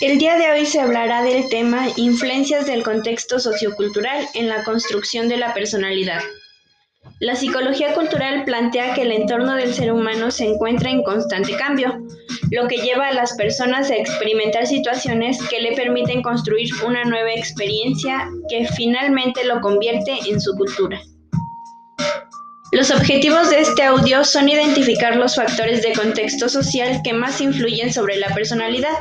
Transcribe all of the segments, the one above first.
El día de hoy se hablará del tema Influencias del contexto sociocultural en la construcción de la personalidad. La psicología cultural plantea que el entorno del ser humano se encuentra en constante cambio, lo que lleva a las personas a experimentar situaciones que le permiten construir una nueva experiencia que finalmente lo convierte en su cultura. Los objetivos de este audio son identificar los factores de contexto social que más influyen sobre la personalidad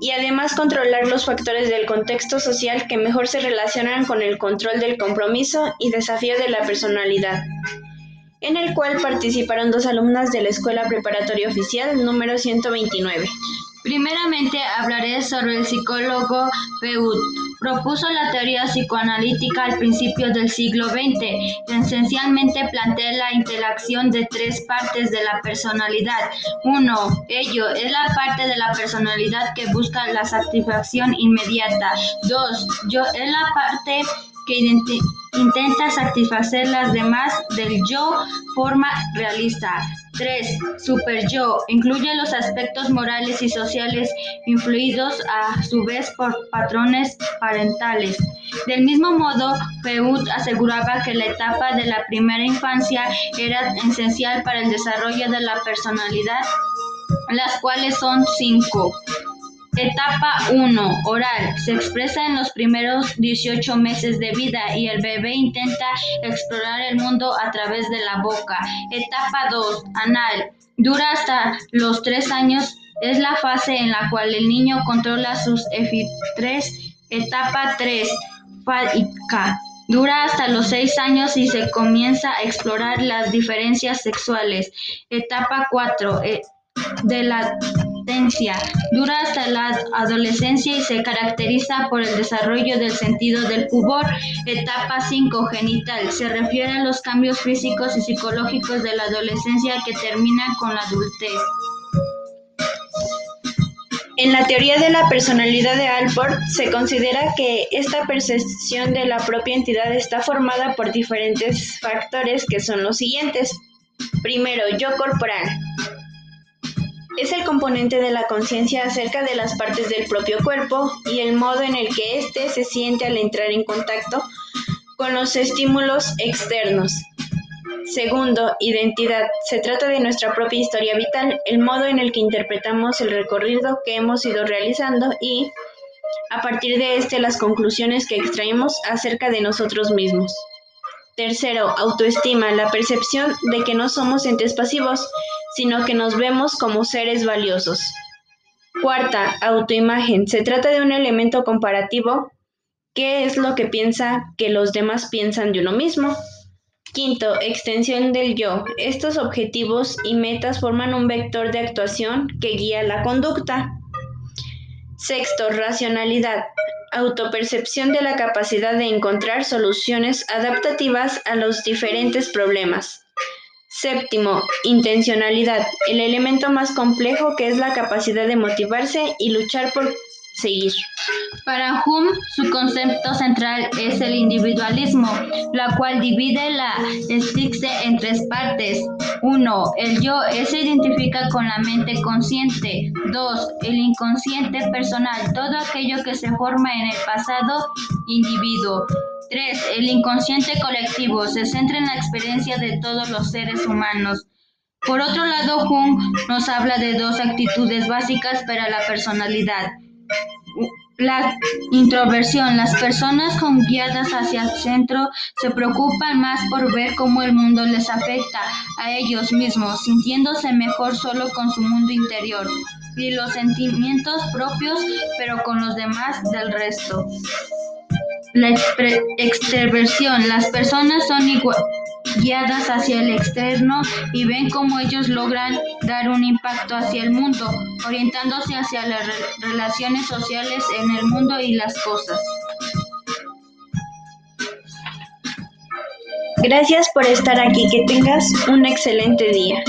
y además controlar los factores del contexto social que mejor se relacionan con el control del compromiso y desafío de la personalidad, en el cual participaron dos alumnas de la Escuela Preparatoria Oficial número 129. Primeramente hablaré sobre el psicólogo Freud. Propuso la teoría psicoanalítica al principio del siglo XX. Esencialmente plantea la interacción de tres partes de la personalidad. Uno, ello es la parte de la personalidad que busca la satisfacción inmediata. Dos, yo es la parte que intenta satisfacer las demás del yo forma realista. 3. Super yo incluye los aspectos morales y sociales influidos a su vez por patrones parentales. Del mismo modo, Freud aseguraba que la etapa de la primera infancia era esencial para el desarrollo de la personalidad, las cuales son cinco. Etapa 1. Oral. Se expresa en los primeros 18 meses de vida y el bebé intenta explorar el mundo a través de la boca. Etapa 2. Anal. Dura hasta los 3 años. Es la fase en la cual el niño controla sus F3. Etapa 3. Fálica. Dura hasta los 6 años y se comienza a explorar las diferencias sexuales. Etapa 4. Eh, de la Dura hasta la adolescencia y se caracteriza por el desarrollo del sentido del pudor. Etapa 5. Genital. Se refiere a los cambios físicos y psicológicos de la adolescencia que terminan con la adultez. En la teoría de la personalidad de Alford se considera que esta percepción de la propia entidad está formada por diferentes factores que son los siguientes. Primero, yo corporal es el componente de la conciencia acerca de las partes del propio cuerpo y el modo en el que éste se siente al entrar en contacto con los estímulos externos. Segundo, identidad. Se trata de nuestra propia historia vital, el modo en el que interpretamos el recorrido que hemos ido realizando y, a partir de este, las conclusiones que extraemos acerca de nosotros mismos. Tercero, autoestima, la percepción de que no somos entes pasivos, sino que nos vemos como seres valiosos. Cuarta, autoimagen. Se trata de un elemento comparativo. ¿Qué es lo que piensa que los demás piensan de uno mismo? Quinto, extensión del yo. Estos objetivos y metas forman un vector de actuación que guía la conducta. Sexto, racionalidad. Autopercepción de la capacidad de encontrar soluciones adaptativas a los diferentes problemas. Séptimo, intencionalidad, el elemento más complejo que es la capacidad de motivarse y luchar por seguir. Para Hume, su concepto central es el individualismo, la cual divide la estique en tres partes. 1. El yo se identifica con la mente consciente. 2. El inconsciente personal, todo aquello que se forma en el pasado individuo. 3. El inconsciente colectivo se centra en la experiencia de todos los seres humanos. Por otro lado, Jung nos habla de dos actitudes básicas para la personalidad. La introversión. Las personas con guiadas hacia el centro se preocupan más por ver cómo el mundo les afecta a ellos mismos, sintiéndose mejor solo con su mundo interior y los sentimientos propios, pero con los demás del resto. La extroversión. Las personas son guiadas hacia el externo y ven cómo ellos logran dar un impacto hacia el mundo, orientándose hacia las relaciones sociales en el mundo y las cosas. Gracias por estar aquí. Que tengas un excelente día.